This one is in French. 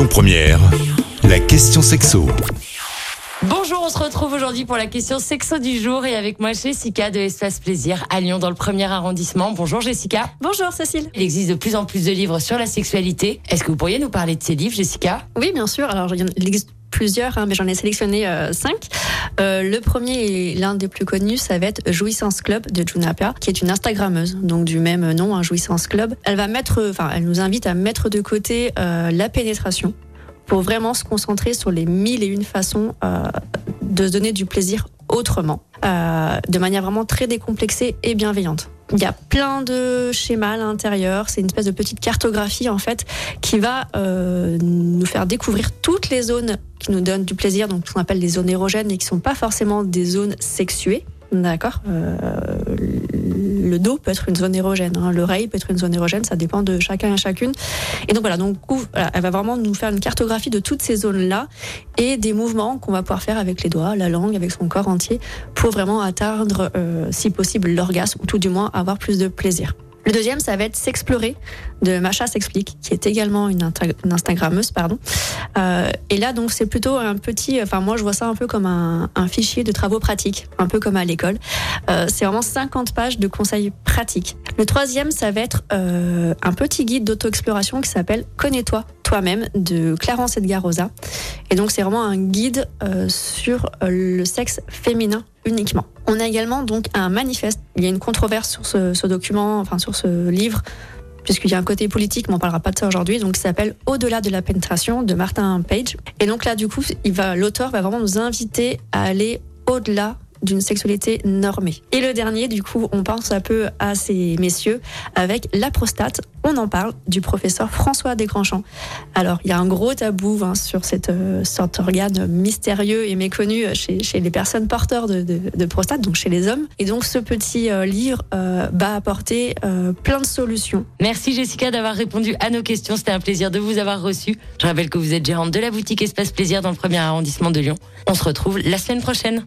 Lyon Première, la question sexo. Bonjour, on se retrouve aujourd'hui pour la question sexo du jour et avec moi Jessica de Espace Plaisir à Lyon dans le premier arrondissement. Bonjour Jessica. Bonjour Cécile. Il existe de plus en plus de livres sur la sexualité. Est-ce que vous pourriez nous parler de ces livres Jessica? Oui, bien sûr. Alors, il existe plusieurs, hein, mais j'en ai sélectionné euh, cinq. Euh, le premier et l'un des plus connus, ça va être Jouissance Club de Junapia, qui est une Instagrammeuse, donc du même nom, hein, Jouissance Club. Elle va mettre, enfin, elle nous invite à mettre de côté euh, la pénétration pour vraiment se concentrer sur les mille et une façons euh, de se donner du plaisir autrement, euh, de manière vraiment très décomplexée et bienveillante. Il y a plein de schémas à l'intérieur, c'est une espèce de petite cartographie en fait qui va euh, nous faire découvrir toutes les zones qui nous donnent du plaisir, donc ce qu'on appelle les zones érogènes et qui sont pas forcément des zones sexuées. D'accord? Euh, le dos peut être une zone érogène, hein, l'oreille peut être une zone érogène, ça dépend de chacun et chacune. Et donc voilà, donc elle va vraiment nous faire une cartographie de toutes ces zones-là et des mouvements qu'on va pouvoir faire avec les doigts, la langue, avec son corps entier, pour vraiment atteindre, euh, si possible, l'orgasme ou tout du moins avoir plus de plaisir. Le deuxième, ça va être S'explorer de Macha s'explique, qui est également une, Instagrammeuse, pardon. Euh, et là, donc, c'est plutôt un petit, enfin, moi, je vois ça un peu comme un, un fichier de travaux pratiques, un peu comme à l'école. Euh, c'est vraiment 50 pages de conseils pratiques. Le troisième, ça va être euh, un petit guide d'auto-exploration qui s'appelle Connais-toi toi-même de Clarence Edgar Rosa. Et donc, c'est vraiment un guide euh, sur euh, le sexe féminin uniquement. On a également donc un manifeste. Il y a une controverse sur ce, document, enfin sur ce livre, puisqu'il y a un côté politique, mais on parlera pas de ça aujourd'hui. Donc, ça s'appelle Au-delà de la pénétration de Martin Page. Et donc là, du coup, l'auteur va vraiment nous inviter à aller au-delà d'une sexualité normée. Et le dernier, du coup, on pense un peu à ces messieurs avec la prostate. On en parle du professeur François Desgrands-Champs. Alors, il y a un gros tabou hein, sur cette, euh, cet organe mystérieux et méconnu chez, chez les personnes porteurs de, de, de prostate, donc chez les hommes. Et donc, ce petit euh, livre euh, va apporter euh, plein de solutions. Merci Jessica d'avoir répondu à nos questions. C'était un plaisir de vous avoir reçu. Je rappelle que vous êtes gérante de la boutique Espace Plaisir dans le premier arrondissement de Lyon. On se retrouve la semaine prochaine.